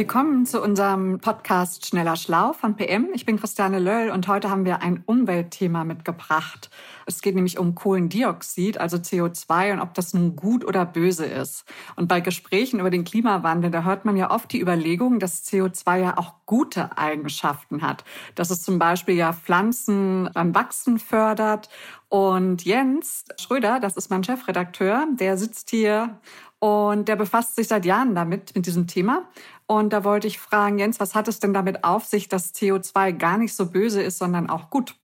Willkommen zu unserem Podcast Schneller Schlau von PM. Ich bin Christiane Löll und heute haben wir ein Umweltthema mitgebracht. Es geht nämlich um Kohlendioxid, also CO2 und ob das nun gut oder böse ist. Und bei Gesprächen über den Klimawandel, da hört man ja oft die Überlegung, dass CO2 ja auch gute Eigenschaften hat. Dass es zum Beispiel ja Pflanzen beim Wachsen fördert. Und Jens Schröder, das ist mein Chefredakteur, der sitzt hier und der befasst sich seit Jahren damit, mit diesem Thema. Und da wollte ich fragen, Jens, was hat es denn damit auf sich, dass CO2 gar nicht so böse ist, sondern auch gut?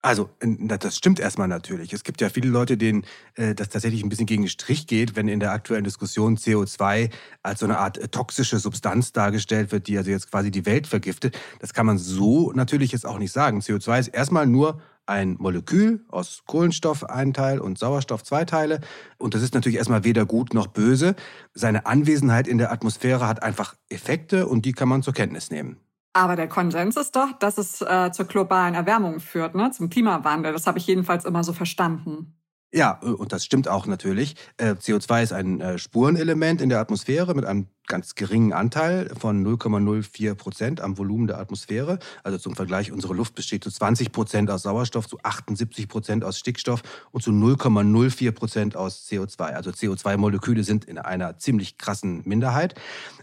Also, das stimmt erstmal natürlich. Es gibt ja viele Leute, denen äh, das tatsächlich ein bisschen gegen den Strich geht, wenn in der aktuellen Diskussion CO2 als so eine Art äh, toxische Substanz dargestellt wird, die also jetzt quasi die Welt vergiftet. Das kann man so natürlich jetzt auch nicht sagen. CO2 ist erstmal nur ein Molekül aus Kohlenstoff ein Teil und Sauerstoff zwei Teile. Und das ist natürlich erstmal weder gut noch böse. Seine Anwesenheit in der Atmosphäre hat einfach Effekte und die kann man zur Kenntnis nehmen. Aber der Konsens ist doch, dass es äh, zur globalen Erwärmung führt, ne? zum Klimawandel. Das habe ich jedenfalls immer so verstanden. Ja, äh, und das stimmt auch natürlich. Äh, CO2 ist ein äh, Spurenelement in der Atmosphäre mit einem ganz geringen Anteil von 0,04 Prozent am Volumen der Atmosphäre. Also zum Vergleich, unsere Luft besteht zu 20 Prozent aus Sauerstoff, zu 78 Prozent aus Stickstoff und zu 0,04 Prozent aus CO2. Also CO2-Moleküle sind in einer ziemlich krassen Minderheit.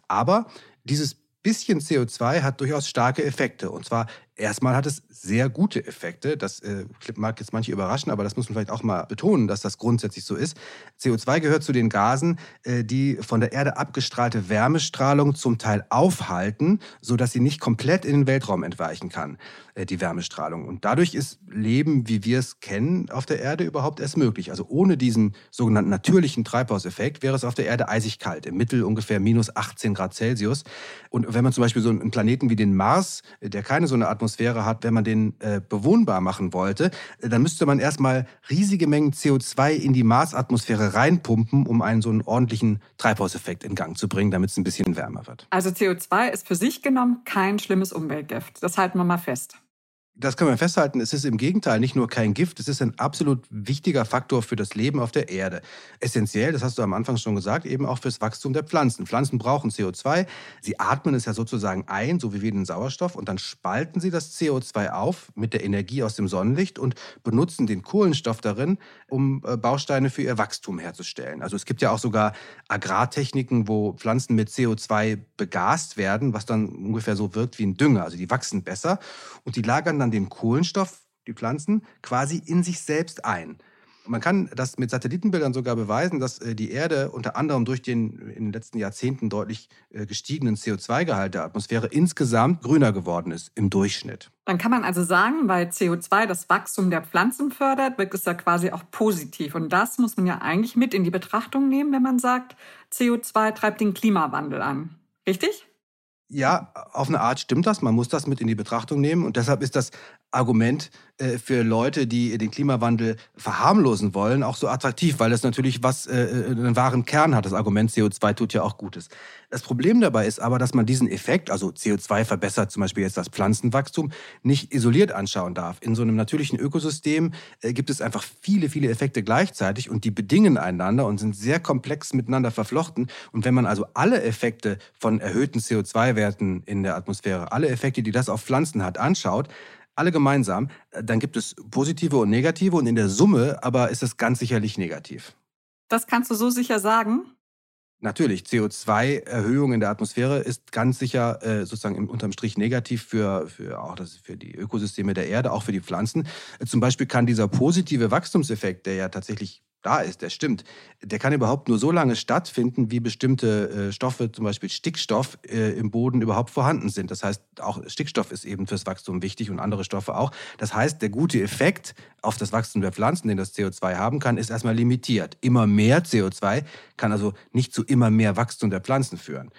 Aber dieses bisschen CO2 hat durchaus starke Effekte. Und zwar Erstmal hat es sehr gute Effekte. Das äh, mag jetzt manche überraschen, aber das muss man vielleicht auch mal betonen, dass das grundsätzlich so ist. CO2 gehört zu den Gasen, äh, die von der Erde abgestrahlte Wärmestrahlung zum Teil aufhalten, sodass sie nicht komplett in den Weltraum entweichen kann, äh, die Wärmestrahlung. Und dadurch ist Leben, wie wir es kennen, auf der Erde überhaupt erst möglich. Also ohne diesen sogenannten natürlichen Treibhauseffekt wäre es auf der Erde eisig kalt, im Mittel ungefähr minus 18 Grad Celsius. Und wenn man zum Beispiel so einen Planeten wie den Mars, der keine so eine Atmosphäre Atmosphäre hat, wenn man den äh, bewohnbar machen wollte, äh, dann müsste man erstmal riesige Mengen CO2 in die Marsatmosphäre reinpumpen, um einen so einen ordentlichen Treibhauseffekt in Gang zu bringen, damit es ein bisschen wärmer wird. Also CO2 ist für sich genommen kein schlimmes Umweltgift. Das halten wir mal fest. Das können wir festhalten. Es ist im Gegenteil nicht nur kein Gift, es ist ein absolut wichtiger Faktor für das Leben auf der Erde. Essentiell, das hast du am Anfang schon gesagt, eben auch fürs Wachstum der Pflanzen. Pflanzen brauchen CO2. Sie atmen es ja sozusagen ein, so wie wir den Sauerstoff, und dann spalten sie das CO2 auf mit der Energie aus dem Sonnenlicht und benutzen den Kohlenstoff darin, um äh, Bausteine für ihr Wachstum herzustellen. Also es gibt ja auch sogar Agrartechniken, wo Pflanzen mit CO2 begast werden, was dann ungefähr so wirkt wie ein Dünger. Also die wachsen besser und die lagern dann dann den Kohlenstoff, die Pflanzen, quasi in sich selbst ein. Man kann das mit Satellitenbildern sogar beweisen, dass äh, die Erde unter anderem durch den in den letzten Jahrzehnten deutlich äh, gestiegenen CO2-Gehalt der Atmosphäre insgesamt grüner geworden ist im Durchschnitt. Dann kann man also sagen, weil CO2 das Wachstum der Pflanzen fördert, wirkt es ja quasi auch positiv. Und das muss man ja eigentlich mit in die Betrachtung nehmen, wenn man sagt, CO2 treibt den Klimawandel an. Richtig? Ja, auf eine Art stimmt das. Man muss das mit in die Betrachtung nehmen. Und deshalb ist das Argument äh, für Leute, die den Klimawandel verharmlosen wollen, auch so attraktiv, weil es natürlich was, äh, äh, einen wahren Kern hat. Das Argument CO2 tut ja auch Gutes. Das Problem dabei ist aber, dass man diesen Effekt, also CO2 verbessert zum Beispiel jetzt das Pflanzenwachstum, nicht isoliert anschauen darf. In so einem natürlichen Ökosystem äh, gibt es einfach viele, viele Effekte gleichzeitig und die bedingen einander und sind sehr komplex miteinander verflochten. Und wenn man also alle Effekte von erhöhten CO2-Werten in der Atmosphäre, alle Effekte, die das auf Pflanzen hat, anschaut, alle gemeinsam, äh, dann gibt es positive und negative und in der Summe aber ist es ganz sicherlich negativ. Das kannst du so sicher sagen? Natürlich, CO2-Erhöhung in der Atmosphäre ist ganz sicher äh, sozusagen im, unterm Strich negativ für, für, auch das, für die Ökosysteme der Erde, auch für die Pflanzen. Äh, zum Beispiel kann dieser positive Wachstumseffekt, der ja tatsächlich da ist, der stimmt, der kann überhaupt nur so lange stattfinden, wie bestimmte äh, Stoffe, zum Beispiel Stickstoff, äh, im Boden überhaupt vorhanden sind. Das heißt, auch Stickstoff ist eben fürs Wachstum wichtig und andere Stoffe auch. Das heißt, der gute Effekt auf das Wachstum der Pflanzen, den das CO2 haben kann, ist erstmal limitiert. Immer mehr CO2 kann also nicht zu immer mehr Wachstum der Pflanzen führen.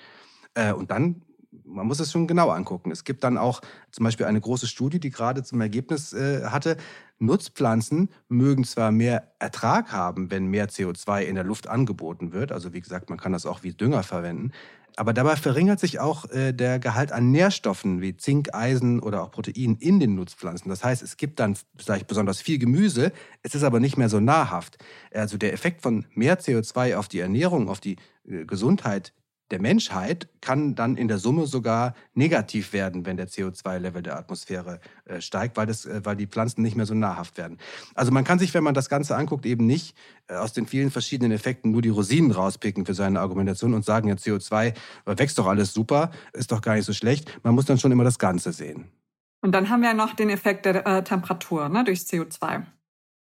Äh, und dann man muss es schon genau angucken. Es gibt dann auch zum Beispiel eine große Studie, die gerade zum Ergebnis äh, hatte, Nutzpflanzen mögen zwar mehr Ertrag haben, wenn mehr CO2 in der Luft angeboten wird, also wie gesagt, man kann das auch wie Dünger verwenden, Aber dabei verringert sich auch äh, der Gehalt an Nährstoffen wie Zink, Eisen oder auch Protein in den Nutzpflanzen. Das heißt, es gibt dann vielleicht besonders viel Gemüse, es ist aber nicht mehr so nahrhaft. Also der Effekt von mehr CO2 auf die Ernährung, auf die äh, Gesundheit der Menschheit kann dann in der Summe sogar negativ werden, wenn der CO2-Level der Atmosphäre äh, steigt, weil, das, äh, weil die Pflanzen nicht mehr so nahrhaft werden. Also man kann sich, wenn man das Ganze anguckt, eben nicht äh, aus den vielen verschiedenen Effekten nur die Rosinen rauspicken für seine Argumentation und sagen, ja, CO2 wächst doch alles super, ist doch gar nicht so schlecht. Man muss dann schon immer das Ganze sehen. Und dann haben wir noch den Effekt der äh, Temperatur ne, durch CO2.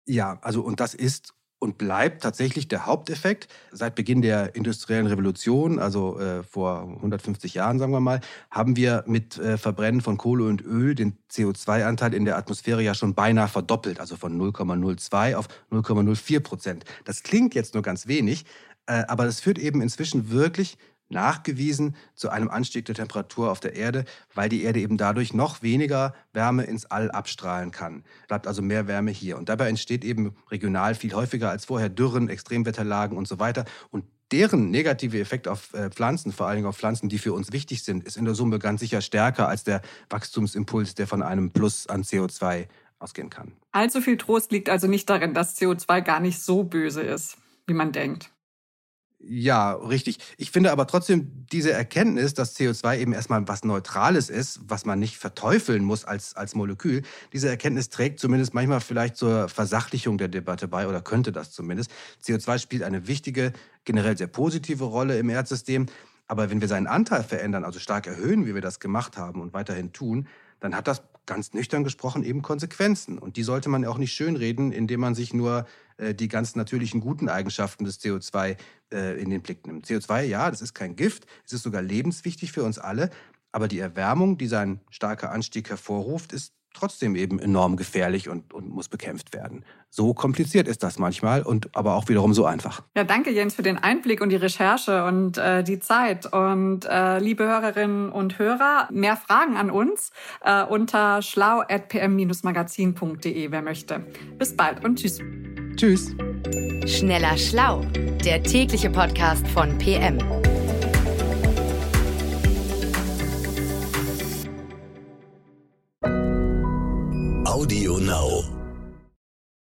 Ja, also und das ist und bleibt tatsächlich der Haupteffekt. Seit Beginn der industriellen Revolution, also äh, vor 150 Jahren, sagen wir mal, haben wir mit äh, Verbrennen von Kohle und Öl den CO2-Anteil in der Atmosphäre ja schon beinahe verdoppelt, also von 0,02 auf 0,04 Prozent. Das klingt jetzt nur ganz wenig, äh, aber das führt eben inzwischen wirklich nachgewiesen zu einem Anstieg der Temperatur auf der Erde, weil die Erde eben dadurch noch weniger Wärme ins All abstrahlen kann. Bleibt also mehr Wärme hier. Und dabei entsteht eben regional viel häufiger als vorher Dürren, Extremwetterlagen und so weiter. Und deren negative Effekt auf äh, Pflanzen, vor allen Dingen auf Pflanzen, die für uns wichtig sind, ist in der Summe ganz sicher stärker als der Wachstumsimpuls, der von einem Plus an CO2 ausgehen kann. Allzu viel Trost liegt also nicht darin, dass CO2 gar nicht so böse ist, wie man denkt. Ja, richtig. Ich finde aber trotzdem diese Erkenntnis, dass CO2 eben erstmal was Neutrales ist, was man nicht verteufeln muss als, als Molekül, diese Erkenntnis trägt zumindest manchmal vielleicht zur Versachlichung der Debatte bei oder könnte das zumindest. CO2 spielt eine wichtige, generell sehr positive Rolle im Erdsystem. Aber wenn wir seinen Anteil verändern, also stark erhöhen, wie wir das gemacht haben und weiterhin tun, dann hat das ganz nüchtern gesprochen eben Konsequenzen. Und die sollte man auch nicht schönreden, indem man sich nur äh, die ganz natürlichen guten Eigenschaften des CO2 äh, in den Blick nimmt. CO2, ja, das ist kein Gift, es ist sogar lebenswichtig für uns alle. Aber die Erwärmung, die sein starker Anstieg hervorruft, ist trotzdem eben enorm gefährlich und, und muss bekämpft werden. So kompliziert ist das manchmal und aber auch wiederum so einfach. Ja, danke Jens für den Einblick und die Recherche und äh, die Zeit. Und äh, liebe Hörerinnen und Hörer, mehr Fragen an uns äh, unter schlau.pm-magazin.de, wer möchte. Bis bald und tschüss. Tschüss. Schneller Schlau, der tägliche Podcast von PM.